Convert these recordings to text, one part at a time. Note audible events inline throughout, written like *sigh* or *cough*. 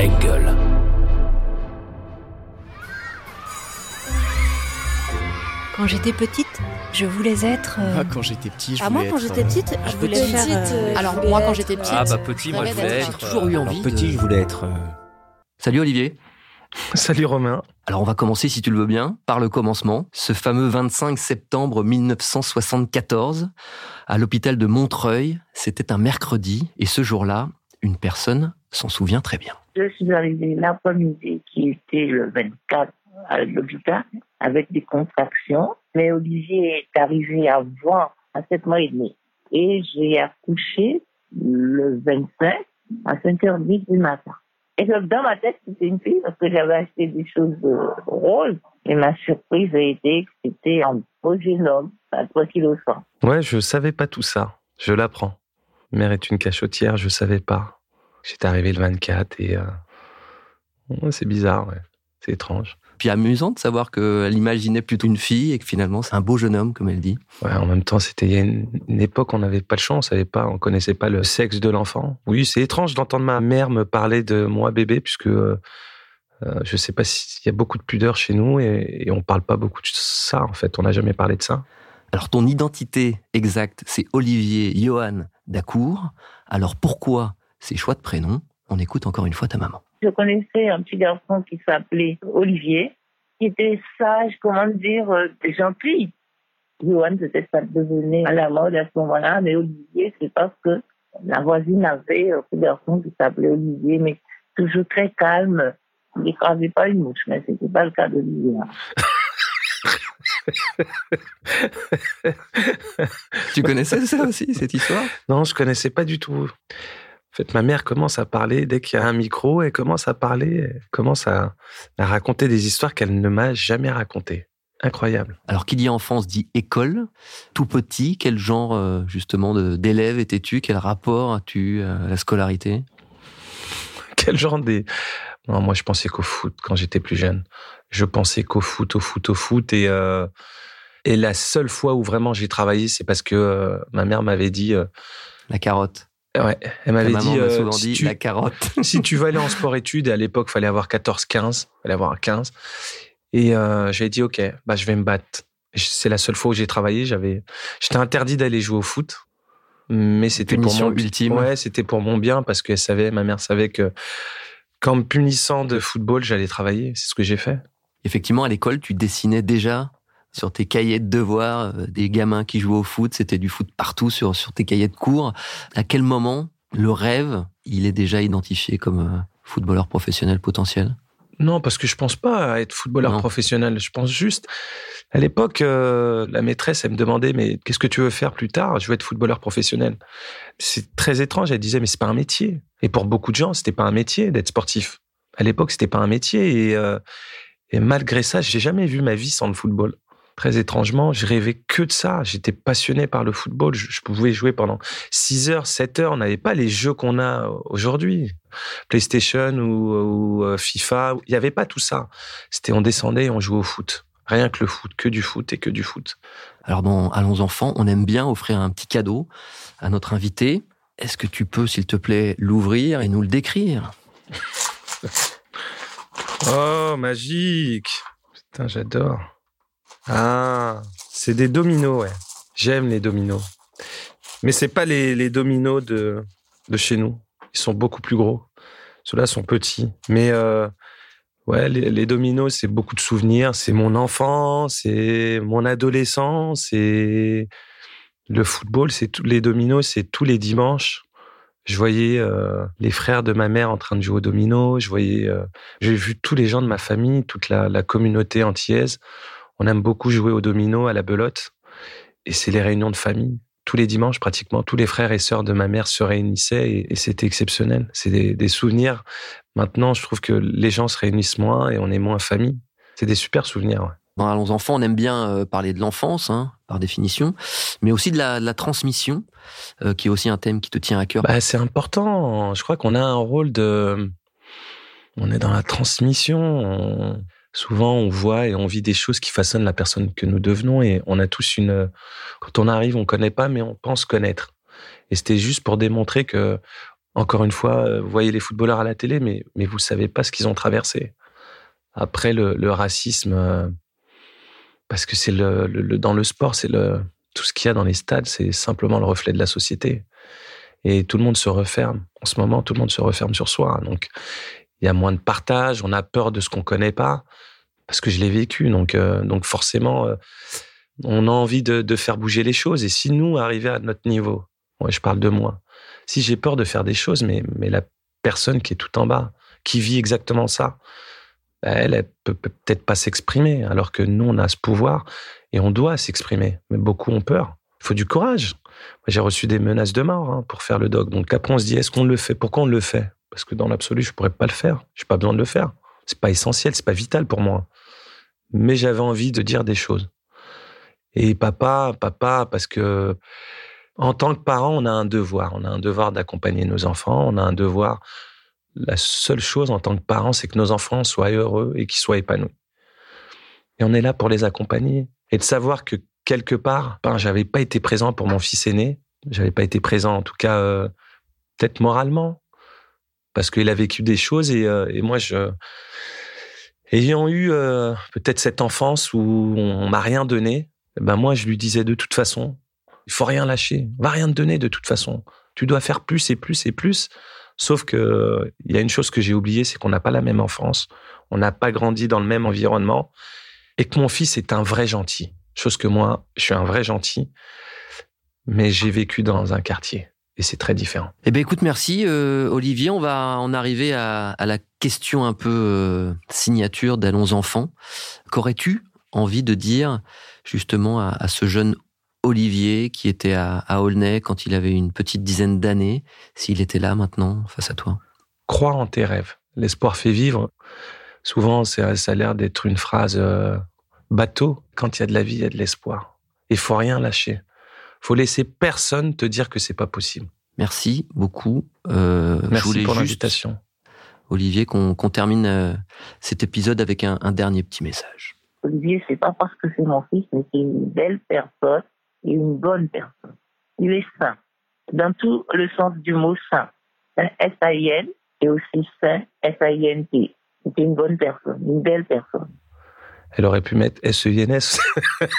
Engel. Quand j'étais petite, je voulais être. euh, Ah, quand j'étais petit, je Ah, voulais moi, quand être, j'étais euh, petite, je voulais petite, faire. euh, euh, alors, je voulais moi, quand j'étais petite, Ah bah petit, moi je voulais être. J'ai toujours eu envie alors, de- petit, je voulais être. euh, *laughs* Salut Olivier. Salut Romain. Alors on va commencer, si tu le veux bien, par le commencement. Ce fameux 25 septembre 1974, à l'hôpital de Montreuil, c'était un mercredi, et ce jour-là, une personne s'en souvient très bien. Je suis arrivée l'après-midi qui était le 24 à l'hôpital avec des contractions. Mais Olivier est arrivé avant, à 7 mois et demi. Et j'ai accouché le 25 à 5h10 du matin. Et donc, dans ma tête, c'était une fille parce que j'avais acheté des choses euh, roses. Et ma surprise a été que c'était un beau jeune homme à 3 kg. Ouais, je savais pas tout ça. Je l'apprends. Mère est une cachotière, je savais pas. J'étais arrivé le 24 et euh, c'est bizarre, ouais. C'est étrange. Puis amusant de savoir qu'elle imaginait plutôt une fille et que finalement c'est un beau jeune homme, comme elle dit. Ouais, en même temps, c'était il y a une, une époque, on n'avait pas le choix, on on connaissait pas le sexe de l'enfant. Oui, c'est étrange d'entendre ma mère me parler de moi bébé, puisque euh, euh, je sais pas s'il y a beaucoup de pudeur chez nous et, et on parle pas beaucoup de ça. En fait, on n'a jamais parlé de ça. Alors ton identité exacte, c'est Olivier Johan Dacour. Alors pourquoi ces choix de prénoms On écoute encore une fois ta maman. Je connaissais un petit garçon qui s'appelait Olivier, qui était sage, comment dire, euh, gentil. Johan, peut-être ça devenait à la mode à ce moment-là, mais Olivier, c'est parce que la voisine avait un petit garçon qui s'appelait Olivier, mais toujours très calme. Il n'écrasait pas une mouche, mais c'était pas le cas d'Olivier. hein. *laughs* Tu connaissais ça aussi, cette histoire? Non, je connaissais pas du tout. En fait, ma mère commence à parler dès qu'il y a un micro, elle commence à parler, elle commence à, à raconter des histoires qu'elle ne m'a jamais racontées. Incroyable. Alors qui dit enfance dit école. Tout petit, quel genre euh, justement d'élève étais-tu? Quel rapport as-tu à la scolarité? Quel genre des... Non, moi, je pensais qu'au foot quand j'étais plus jeune. Je pensais qu'au foot, au foot, au foot. Et, euh, et la seule fois où vraiment j'ai travaillé, c'est parce que euh, ma mère m'avait dit... euh, La carotte. Ouais, elle m'avait dit... euh, si tu- la carotte. *laughs* si tu veux aller en sport-études, et à l'époque, fallait avoir 14-15, fallait avoir 15. Et euh, j'ai dit, OK, bah, je vais me battre. C'est la seule fois où j'ai travaillé. J'avais, j'étais interdit d'aller jouer au foot. Mais c'était pour mon ultime. Ouais, c'était pour mon bien parce qu'elle savait, ma mère savait que qu'en me punissant de football, j'allais travailler. C'est ce que j'ai fait. Effectivement, à l'école, tu dessinais déjà sur tes cahiers de devoirs euh, des gamins qui jouaient au foot. C'était du foot partout sur, sur tes cahiers de cours. À quel moment le rêve, il est déjà identifié comme euh, footballeur professionnel potentiel? Non, parce que je pense pas à être footballeur Non. professionnel. Je pense juste, à l'époque, euh, la maîtresse, elle me demandait, mais qu'est-ce que tu veux faire plus tard? Je veux être footballeur professionnel. C'est très étrange. Elle disait, mais c'est pas un métier. Et pour beaucoup de gens, c'était pas un métier d'être sportif. À l'époque, c'était pas un métier. Et, euh, et malgré ça, j'ai jamais vu ma vie sans le football. Très étrangement, je rêvais que de ça. J'étais passionné par le football. Je, je pouvais jouer pendant 6 heures, 7 heures. On n'avait pas les jeux qu'on a aujourd'hui. PlayStation ou, ou, euh, FIFA. Il n'y avait pas tout ça. C'était on descendait et on jouait au foot. Rien que le foot, que du foot et que du foot. Alors dans Allons enfants, on aime bien offrir un petit cadeau à notre invité. Est-ce que tu peux, s'il te plaît, l'ouvrir et nous le décrire? Oh, magique Putain, j'adore. Ah, c'est des dominos, ouais. J'aime les dominos. Mais c'est pas les, les dominos de, de chez nous. Ils sont beaucoup plus gros. Ceux-là sont petits. Mais euh, ouais, les, les dominos, c'est beaucoup de souvenirs. C'est mon enfance, c'est mon adolescence, c'est le football. C'est tous les dominos, c'est tous les dimanches. Je voyais euh, les frères de ma mère en train de jouer au domino. Je voyais, euh, j'ai vu tous les gens de ma famille, toute la, la communauté antillaise. On aime beaucoup jouer au domino à la belote. Et c'est les réunions de famille. Tous les dimanches, pratiquement, tous les frères et sœurs de ma mère se réunissaient et, et c'était exceptionnel. C'est des, des souvenirs. Maintenant, je trouve que les gens se réunissent moins et on est moins famille. C'est des super souvenirs. ouais. Dans Allons enfants, on aime bien euh, parler de l'enfance, hein, par définition, mais aussi de la, de la transmission, euh, qui est aussi un thème qui te tient à cœur. Bah, c'est important. Je crois qu'on a un rôle de. On est dans la transmission. On- Souvent, on voit et on vit des choses qui façonnent la personne que nous devenons. Et on a tous une. Quand on arrive, on connaît pas, mais on pense connaître. Et c'était juste pour démontrer que Encore une fois, euh, vous voyez les footballeurs à la télé, mais, mais vous savez pas ce qu'ils ont traversé. Après, le, racisme, euh, parce que c'est le, dans le sport, c'est le, tout ce qu'il y a dans les stades, c'est simplement le reflet de la société. Et tout le monde se referme. En ce moment, tout le monde se referme sur soi. Donc, il y a moins de partage, on a peur de ce qu'on connaît pas, parce que je l'ai vécu. Donc, euh, donc forcément, euh, on a envie de, de faire bouger les choses. Et si nous, arriver à notre niveau, moi, je parle de moi, si j'ai peur de faire des choses, mais, mais la personne qui est tout en bas, qui vit exactement ça, bah, elle, elle peut peut peut-être pas s'exprimer, alors que nous, on a ce pouvoir et on doit s'exprimer. Mais beaucoup ont peur. Il faut du courage. J'ai reçu des menaces de mort hein, pour faire le doc. Donc après, on se dit, est-ce qu'on le fait? Pourquoi on le fait? Parce que dans l'absolu, je pourrais pas le faire. J'ai pas besoin de le faire. C'est pas essentiel, c'est pas vital pour moi. Mais j'avais envie de dire des choses. Et papa, papa, parce que en tant que parent, on a un devoir. On a un devoir d'accompagner nos enfants. On a un devoir. La seule chose en tant que parent, c'est que nos enfants soient heureux et qu'ils soient épanouis. Et on est là pour les accompagner. Et de savoir que quelque part, ben, j'avais pas été présent pour mon fils aîné. J'avais pas été présent, en tout cas, euh, peut-être moralement. Parce qu'il a vécu des choses et, euh, et moi, je, ayant eu euh, peut-être cette enfance où on m'a rien donné, ben moi, je lui disais de toute façon, il faut rien lâcher. On va rien te donner de toute façon. Tu dois faire plus et plus et plus. Sauf que il y a une chose que j'ai oubliée, c'est qu'on n'a pas la même enfance. On n'a pas grandi dans le même environnement. Et que mon fils est un vrai gentil. Chose que moi, je suis un vrai gentil. Mais j'ai vécu dans un quartier. Et c'est très différent. Eh ben écoute, merci euh, Olivier. On va en arriver à, à la question un peu euh, signature d'Allons enfants. Qu'aurais-tu envie de dire justement à, à ce jeune Olivier qui était à, à Aulnay quand il avait une petite dizaine d'années, s'il était là maintenant face à toi? Crois en tes rêves. L'espoir fait vivre. Souvent, c'est- ça a l'air d'être une phrase euh, bateau. Quand il y a de la vie, il y a de l'espoir. Il faut rien lâcher. Faut laisser personne te dire que c'est pas possible. Merci beaucoup. Euh, je Merci pour l'invitation. Olivier, qu'on termine euh, cet épisode avec un, un dernier petit message. Olivier, c'est pas parce que c'est mon fils, mais c'est une belle personne et une bonne personne. Il est saint, dans tout le sens du mot saint. Saint S-A-I-N et aussi saint S-A-I-N-T. C'est une bonne personne, une belle personne. Elle aurait pu mettre E S-E-I-N-S. *laughs*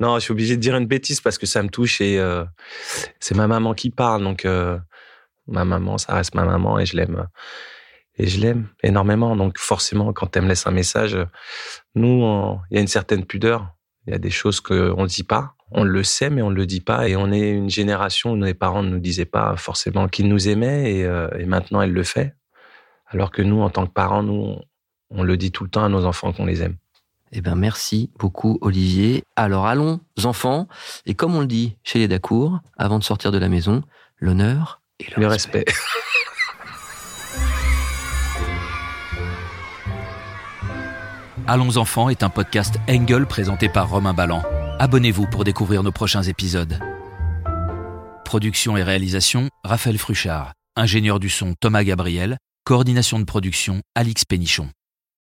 non, je suis obligé de dire une bêtise parce que ça me touche et euh, c'est ma maman qui parle. Donc, euh, ma maman, ça reste ma maman et je l'aime. Et je l'aime énormément. Donc, forcément, quand elle me laisse un message, nous, il y a une certaine pudeur. Il y a des choses qu'on ne dit pas. On le sait, mais on ne le dit pas. Et on est une génération où nos parents ne nous disaient pas forcément qu'ils nous aimaient. Euh, et maintenant, elle le fait. Alors que nous, en tant que parents, nous, on le dit tout le temps à nos enfants qu'on les aime. Eh ben merci beaucoup Olivier. Alors allons enfants et comme on le dit chez les Dacour, avant de sortir de la maison, l'honneur et le, Le respect. respect. *laughs* Allons enfants est un podcast Engel présenté par Romain Ballan. Abonnez-vous pour découvrir nos prochains épisodes. Production et réalisation, Raphaël Fruchard. Ingénieur du son, Thomas Gabriel. Coordination de production, Alix Pénichon.